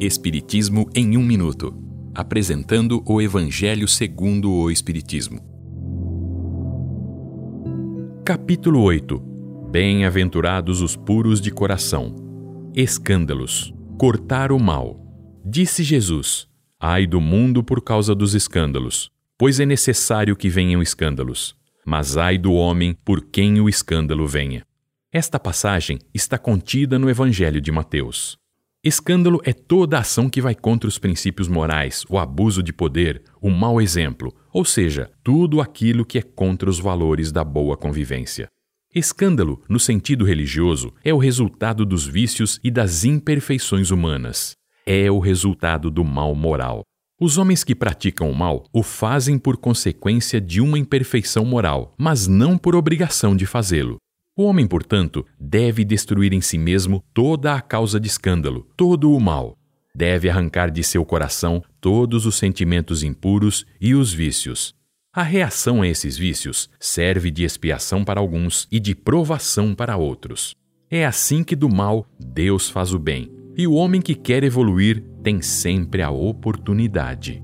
Espiritismo em um minuto, apresentando o Evangelho segundo o Espiritismo. Capítulo 8. Bem-aventurados os puros de coração. Escândalos. Cortar o mal. Disse Jesus: Ai do mundo por causa dos escândalos, pois é necessário que venham escândalos, mas ai do homem por quem o escândalo venha. Esta passagem está contida no Evangelho de Mateus. Escândalo é toda ação que vai contra os princípios morais, o abuso de poder, o mau exemplo, ou seja, tudo aquilo que é contra os valores da boa convivência. Escândalo, no sentido religioso, é o resultado dos vícios e das imperfeições humanas. É o resultado do mal moral. Os homens que praticam o mal o fazem por consequência de uma imperfeição moral, mas não por obrigação de fazê-lo. O homem, portanto, deve destruir em si mesmo toda a causa de escândalo, todo o mal. Deve arrancar de seu coração todos os sentimentos impuros e os vícios. A reação a esses vícios serve de expiação para alguns e de provação para outros. É assim que do mal Deus faz o bem, e o homem que quer evoluir tem sempre a oportunidade.